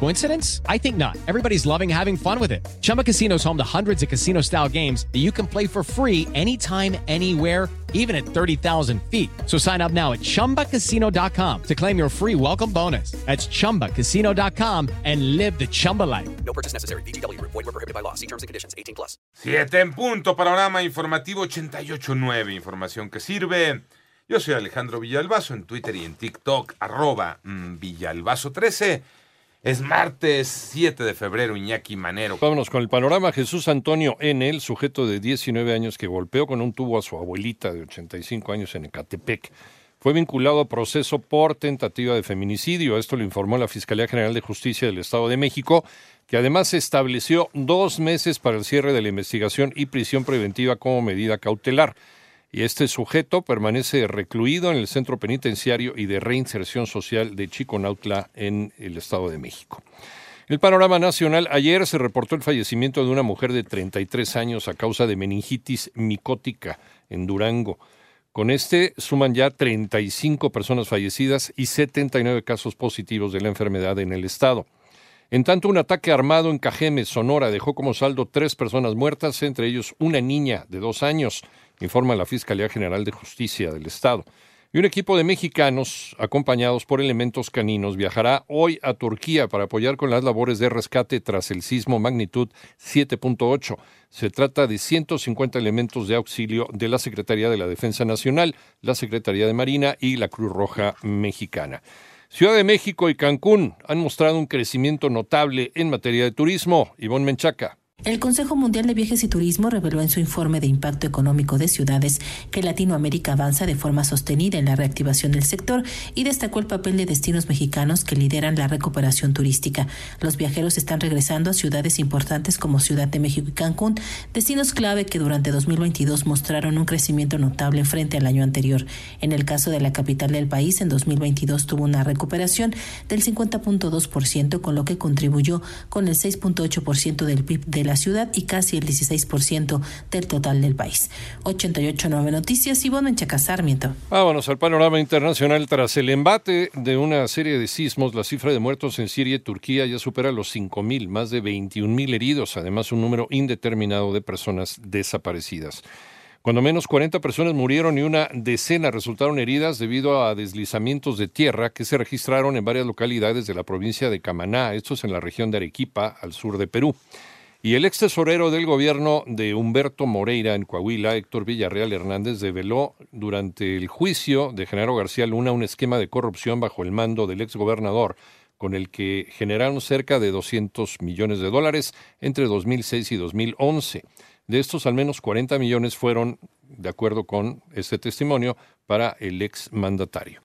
Coincidence? I think not. Everybody's loving having fun with it. Chumba Casino is home to hundreds of casino style games that you can play for free anytime, anywhere, even at 30,000 feet. So sign up now at chumbacasino.com to claim your free welcome bonus. That's chumbacasino.com and live the Chumba life. No purchase necessary. BGW. Void were prohibited by law. See terms and conditions. 18 plus. Siete en punto, panorama informativo 88.9, información que sirve. Yo soy Alejandro Villalbazo en Twitter y en TikTok, arroba mm, Villalbazo13. Es martes 7 de febrero, Iñaki Manero. Vámonos con el panorama. Jesús Antonio N., el sujeto de 19 años que golpeó con un tubo a su abuelita de 85 años en Ecatepec, fue vinculado a proceso por tentativa de feminicidio. Esto lo informó la Fiscalía General de Justicia del Estado de México, que además estableció dos meses para el cierre de la investigación y prisión preventiva como medida cautelar. Y este sujeto permanece recluido en el Centro Penitenciario y de Reinserción Social de Chiconautla en el Estado de México. El panorama nacional, ayer se reportó el fallecimiento de una mujer de 33 años a causa de meningitis micótica en Durango. Con este suman ya 35 personas fallecidas y 79 casos positivos de la enfermedad en el estado. En tanto, un ataque armado en Cajeme, Sonora, dejó como saldo tres personas muertas, entre ellos una niña de dos años, informa la Fiscalía General de Justicia del Estado. Y un equipo de mexicanos, acompañados por elementos caninos, viajará hoy a Turquía para apoyar con las labores de rescate tras el sismo magnitud 7.8. Se trata de 150 elementos de auxilio de la Secretaría de la Defensa Nacional, la Secretaría de Marina y la Cruz Roja Mexicana. Ciudad de México y Cancún han mostrado un crecimiento notable en materia de turismo. Ivonne Menchaca. El Consejo Mundial de Viajes y Turismo reveló en su informe de impacto económico de ciudades que Latinoamérica avanza de forma sostenida en la reactivación del sector y destacó el papel de destinos mexicanos que lideran la recuperación turística. Los viajeros están regresando a ciudades importantes como Ciudad de México y Cancún, destinos clave que durante 2022 mostraron un crecimiento notable frente al año anterior. En el caso de la capital del país, en 2022 tuvo una recuperación del 50.2%, con lo que contribuyó con el 6.8% del PIB de la ciudad y casi el 16% del total del país. 88.9 Noticias, y en Chaca Sarmiento. Vámonos al panorama internacional. Tras el embate de una serie de sismos, la cifra de muertos en Siria y Turquía ya supera los 5.000, más de 21.000 heridos, además un número indeterminado de personas desaparecidas. Cuando menos 40 personas murieron y una decena resultaron heridas debido a deslizamientos de tierra que se registraron en varias localidades de la provincia de Camaná, estos en la región de Arequipa, al sur de Perú. Y el ex tesorero del gobierno de Humberto Moreira en Coahuila, Héctor Villarreal Hernández, develó durante el juicio de Genaro García Luna un esquema de corrupción bajo el mando del ex gobernador, con el que generaron cerca de 200 millones de dólares entre 2006 y 2011. De estos, al menos 40 millones fueron, de acuerdo con este testimonio, para el ex mandatario.